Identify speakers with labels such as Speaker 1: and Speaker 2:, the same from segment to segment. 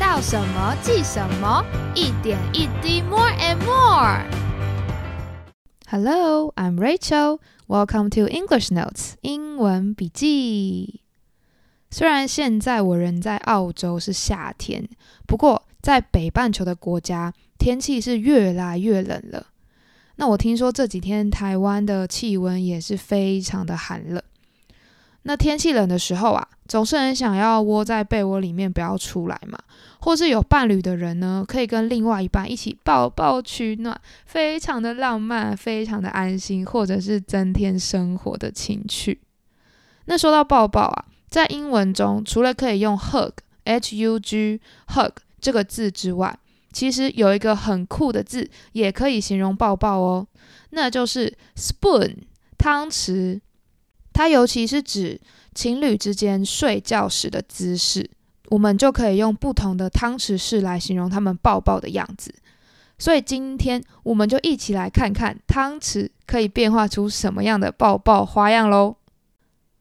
Speaker 1: 到什么记什么，一点一滴，more and more。Hello, I'm Rachel. Welcome to English Notes 英文笔记。虽然现在我人在澳洲是夏天，不过在北半球的国家，天气是越来越冷了。那我听说这几天台湾的气温也是非常的寒冷。那天气冷的时候啊，总是很想要窝在被窝里面不要出来嘛。或是有伴侣的人呢，可以跟另外一半一起抱抱取暖，非常的浪漫，非常的安心，或者是增添生活的情趣。那说到抱抱啊，在英文中除了可以用 hug（h u g hug） 这个字之外，其实有一个很酷的字，也可以形容抱抱哦，那就是 spoon 汤匙。它尤其是指情侣之间睡觉时的姿势，我们就可以用不同的汤匙式来形容他们抱抱的样子。所以今天我们就一起来看看汤匙可以变化出什么样的抱抱花样喽。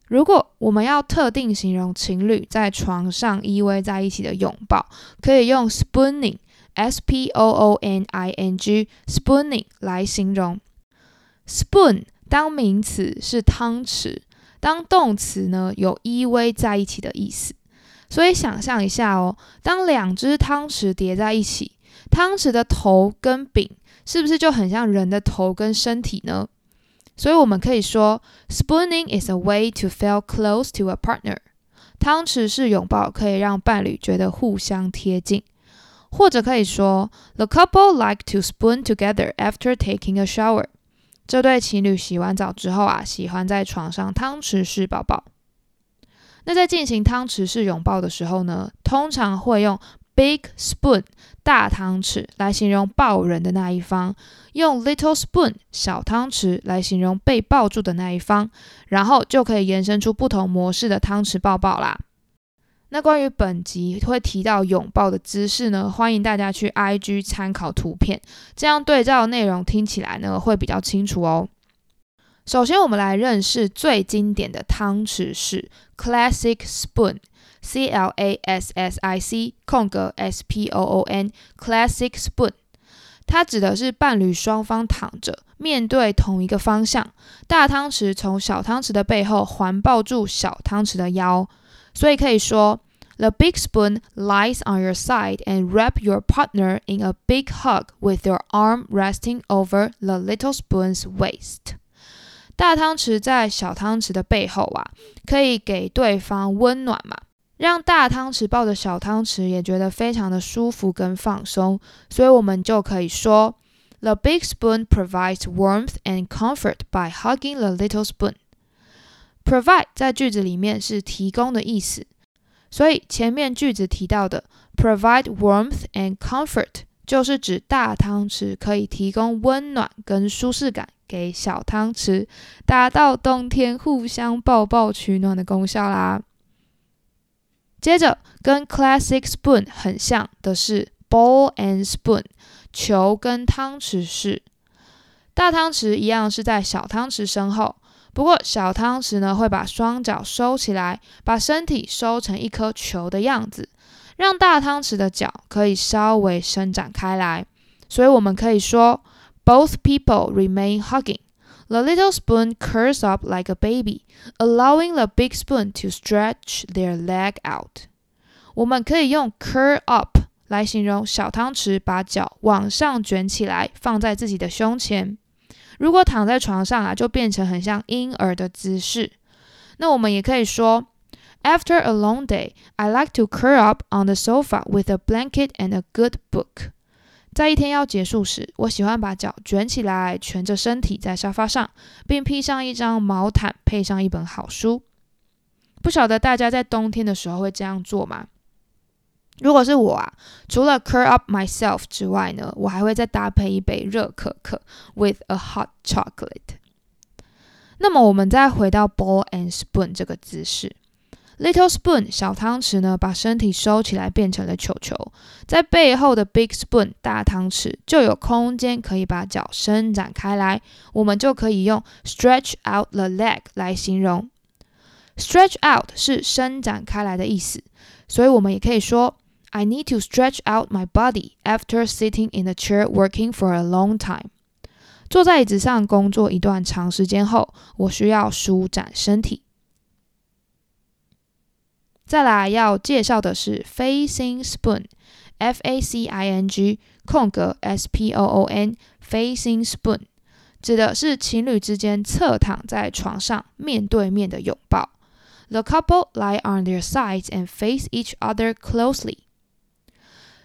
Speaker 1: 如果我们要特定形容情侣在床上依偎在一起的拥抱，可以用 spooning。S P O O N I N G spooning 来形容。Spoon 当名词是汤匙，当动词呢有依偎在一起的意思。所以想象一下哦，当两只汤匙叠在一起，汤匙的头跟柄是不是就很像人的头跟身体呢？所以我们可以说，spooning is a way to feel close to a partner。汤匙是拥抱可以让伴侣觉得互相贴近。或者可以说，The couple like to spoon together after taking a shower。这对情侣洗完澡之后啊，喜欢在床上汤匙式抱抱。那在进行汤匙式拥抱的时候呢，通常会用 big spoon 大汤匙来形容抱人的那一方，用 little spoon 小汤匙来形容被抱住的那一方，然后就可以延伸出不同模式的汤匙抱抱啦。那关于本集会提到拥抱的姿势呢？欢迎大家去 IG 参考图片，这样对照内容听起来呢会比较清楚哦。首先，我们来认识最经典的汤匙式 Classic Spoon，C L A S S I C 空格 S P O O N Classic Spoon，它指的是伴侣双方躺着，面对同一个方向，大汤匙从小汤匙的背后环抱住小汤匙的腰。所以可以说，The big spoon lies on your side and wrap your partner in a big hug with your arm resting over the little spoon's waist。大汤匙在小汤匙的背后啊，可以给对方温暖嘛，让大汤匙抱着小汤匙也觉得非常的舒服跟放松。所以我们就可以说，The big spoon provides warmth and comfort by hugging the little spoon。 Provide 在句子里面是提供的意思，所以前面句子提到的 provide warmth and comfort 就是指大汤匙可以提供温暖跟舒适感给小汤匙，达到冬天互相抱抱取暖的功效啦。接着跟 classic spoon 很像的是 bowl and spoon 球跟汤匙是，大汤匙一样是在小汤匙身后。不过小汤匙呢，会把双脚收起来，把身体收成一颗球的样子，让大汤匙的脚可以稍微伸展开来。所以我们可以说，Both people remain hugging. The little spoon curls up like a baby, allowing the big spoon to stretch their leg out. 我们可以用 curl up 来形容小汤匙把脚往上卷起来，放在自己的胸前。如果躺在床上啊，就变成很像婴儿的姿势。那我们也可以说，After a long day, I like to curl up on the sofa with a blanket and a good book。在一天要结束时，我喜欢把脚卷起来，蜷着身体在沙发上，并披上一张毛毯，配上一本好书。不晓得大家在冬天的时候会这样做吗？如果是我啊，除了 curl up myself 之外呢，我还会再搭配一杯热可可 with a hot chocolate。那么我们再回到 ball and spoon 这个姿势，little spoon 小汤匙呢，把身体收起来变成了球球，在背后的 big spoon 大汤匙就有空间可以把脚伸展开来，我们就可以用 stretch out the leg 来形容。stretch out 是伸展开来的意思，所以我们也可以说。I need to stretch out my body after sitting in a chair working for a long time。坐在椅子上工作一段长时间后，我需要舒展身体。再来要介绍的是 facing spoon，F A C I N G 空格 S P O O N，facing spoon 指的是情侣之间侧躺在床上面对面的拥抱。The couple lie on their sides and face each other closely。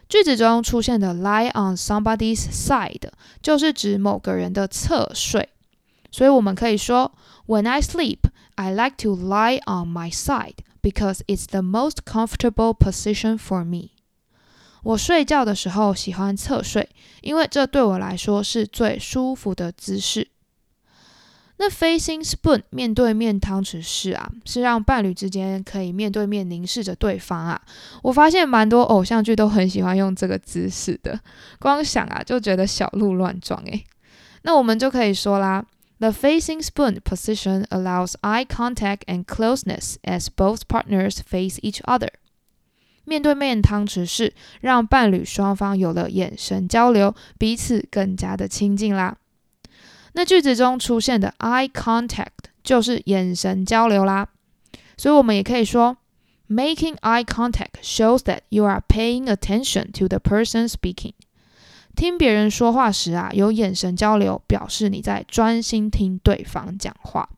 Speaker 1: 句子中出现的 lie on somebody's side 就是指某个人的侧睡，所以我们可以说，When I sleep, I like to lie on my side because it's the most comfortable position for me。我睡觉的时候喜欢侧睡，因为这对我来说是最舒服的姿势。那 facing spoon 面对面汤匙式啊，是让伴侣之间可以面对面凝视着对方啊。我发现蛮多偶像剧都很喜欢用这个姿势的，光想啊就觉得小鹿乱撞诶。那我们就可以说啦，The facing spoon position allows eye contact and closeness as both partners face each other。面对面汤匙式让伴侣双方有了眼神交流，彼此更加的亲近啦。那句子中出现的 eye contact 就是眼神交流啦，所以我们也可以说，making eye contact shows that you are paying attention to the person speaking。听别人说话时啊，有眼神交流，表示你在专心听对方讲话。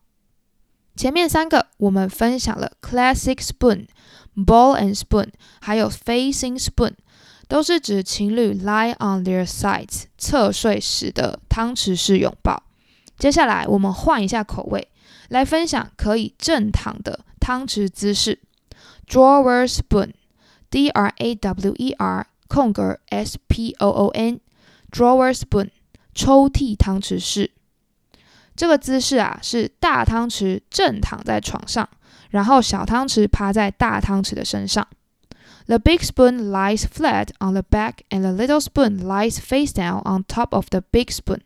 Speaker 1: 前面三个我们分享了 classic spoon、ball and spoon，还有 facing spoon，都是指情侣 lie on their sides 侧睡时的汤匙式拥抱。接下来，我们换一下口味，来分享可以正躺的汤匙姿势：drawer spoon，D R A W E R 空格 S P O O N，drawer spoon 抽屉汤匙式。这个姿势啊，是大汤匙正躺在床上，然后小汤匙趴在大汤匙的身上。The big spoon lies flat on the back, and the little spoon lies face down on top of the big spoon.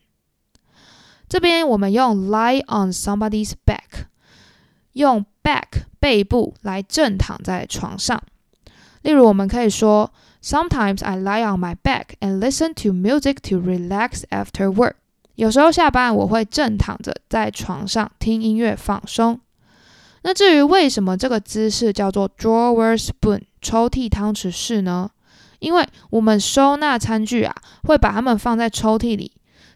Speaker 1: 这边我们用 lie on somebody's back，用 back 背部来正躺在床上。例如，我们可以说，Sometimes I lie on my back and listen to music to relax after work。有时候下班我会正躺着在床上听音乐放松。那至于为什么这个姿势叫做 drawer spoon 抽屉汤匙式呢？因为我们收纳餐具啊，会把它们放在抽屉里。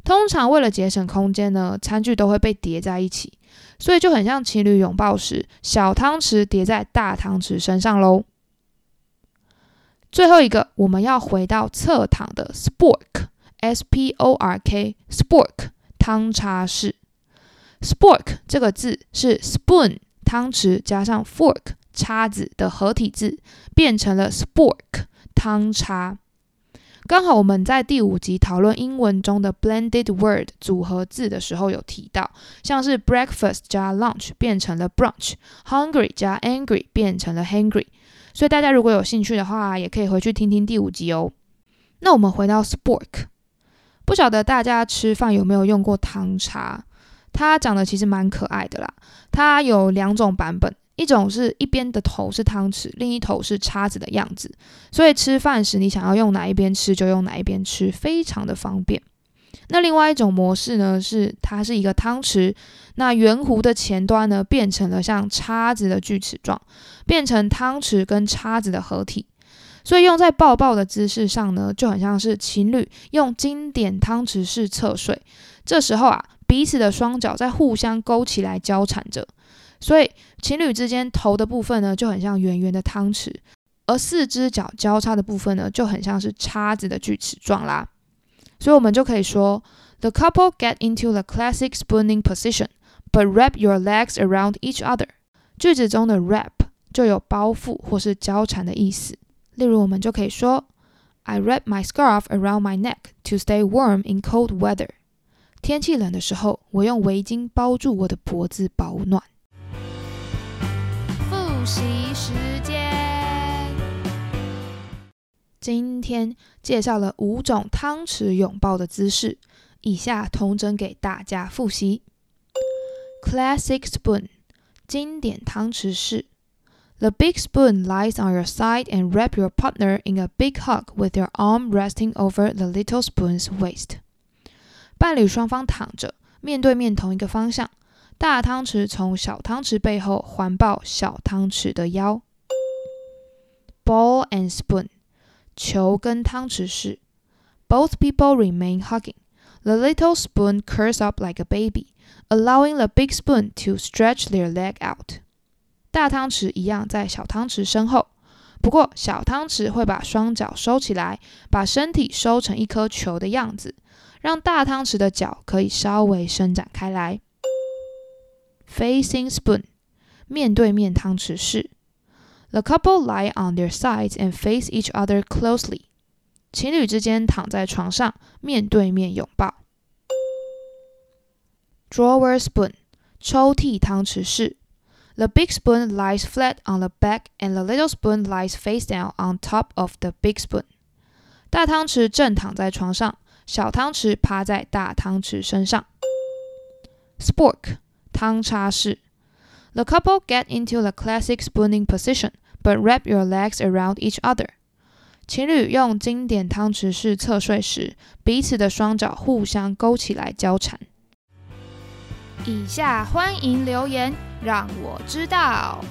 Speaker 1: 通常为了节省空间呢，餐具都会被叠在一起，所以就很像情侣拥抱时，小汤匙叠在大汤匙身上喽。最后一个，我们要回到侧躺的 spork，s p o r k，spork 汤叉式。spork 这个字是 spoon 汤匙加上 fork 叉子的合体字，变成了 spork 汤叉。刚好我们在第五集讨论英文中的 blended word 组合字的时候有提到，像是 breakfast 加 lunch 变成了 brunch，hungry 加 angry 变成了 hangry。所以大家如果有兴趣的话，也可以回去听听第五集哦。那我们回到 spork，不晓得大家吃饭有没有用过汤叉？它长得其实蛮可爱的啦。它有两种版本。一种是一边的头是汤匙，另一头是叉子的样子，所以吃饭时你想要用哪一边吃就用哪一边吃，非常的方便。那另外一种模式呢，是它是一个汤匙，那圆弧的前端呢变成了像叉子的锯齿状，变成汤匙跟叉子的合体，所以用在抱抱的姿势上呢，就很像是情侣用经典汤匙式侧睡，这时候啊，彼此的双脚在互相勾起来交缠着。所以情侣之间头的部分呢，就很像圆圆的汤匙，而四只脚交叉的部分呢，就很像是叉子的锯齿状啦。所以我们就可以说，The couple get into the classic spooning position, but wrap your legs around each other。句子中的 wrap 就有包覆或是交缠的意思。例如，我们就可以说，I wrap my scarf around my neck to stay warm in cold weather。天气冷的时候，我用围巾包住我的脖子保暖。习时间，今天介绍了五种汤匙拥抱的姿势，以下同整给大家复习：Classic spoon，经典汤匙式 The big spoon lies on your side and wrap your partner in a big hug with your arm resting over the little spoon's waist. 伴侣双方躺着，面对面同一个方向。大汤匙从小汤匙背后环抱小汤匙的腰。Ball and spoon，球跟汤匙是。Both people remain hugging. The little spoon curls up like a baby, allowing the big spoon to stretch their leg out. 大汤匙一样在小汤匙身后，不过小汤匙会把双脚收起来，把身体收成一颗球的样子，让大汤匙的脚可以稍微伸展开来。Facing spoon，面对面汤匙式。The couple lie on their sides and face each other closely. 情侣之间躺在床上，面对面拥抱。Drawer spoon，抽屉汤匙式。The big spoon lies flat on the back, and the little spoon lies face down on top of the big spoon. 大汤匙正躺在床上，小汤匙趴在大汤匙身上。Spork， 汤叉式。The couple get into the classic spooning position, but wrap your legs around each other. 情侣用经典汤匙式侧睡时，彼此的双脚互相勾起来交缠。以下欢迎留言，让我知道。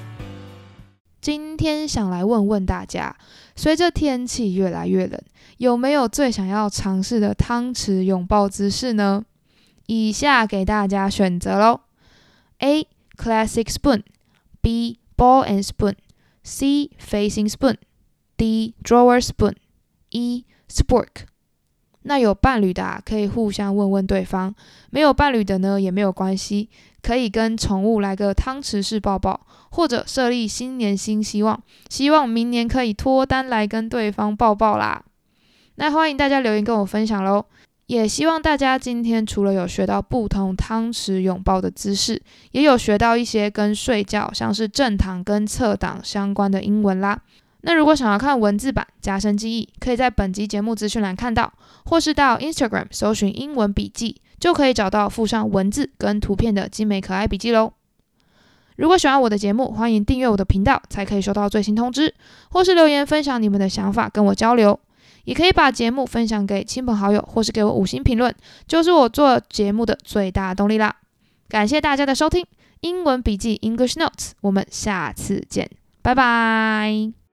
Speaker 1: 今天想来问问大家，随着天气越来越冷，有没有最想要尝试的汤匙拥抱姿势呢？以下给大家选择喽。A. Classic spoon, B. Ball and spoon, C. Facing spoon, D. Drawer spoon, E. Spork。那有伴侣的啊可以互相问问对方，没有伴侣的呢也没有关系，可以跟宠物来个汤匙式抱抱，或者设立新年新希望，希望明年可以脱单来跟对方抱抱啦。那欢迎大家留言跟我分享喽。也希望大家今天除了有学到不同汤匙拥抱的姿势，也有学到一些跟睡觉，像是正躺跟侧躺相关的英文啦。那如果想要看文字版加深记忆，可以在本集节目资讯栏看到，或是到 Instagram 搜寻英文笔记，就可以找到附上文字跟图片的精美可爱笔记喽。如果喜欢我的节目，欢迎订阅我的频道，才可以收到最新通知，或是留言分享你们的想法跟我交流。也可以把节目分享给亲朋好友，或是给我五星评论，就是我做节目的最大动力啦！感谢大家的收听，英文笔记 English Notes，我们下次见，拜拜。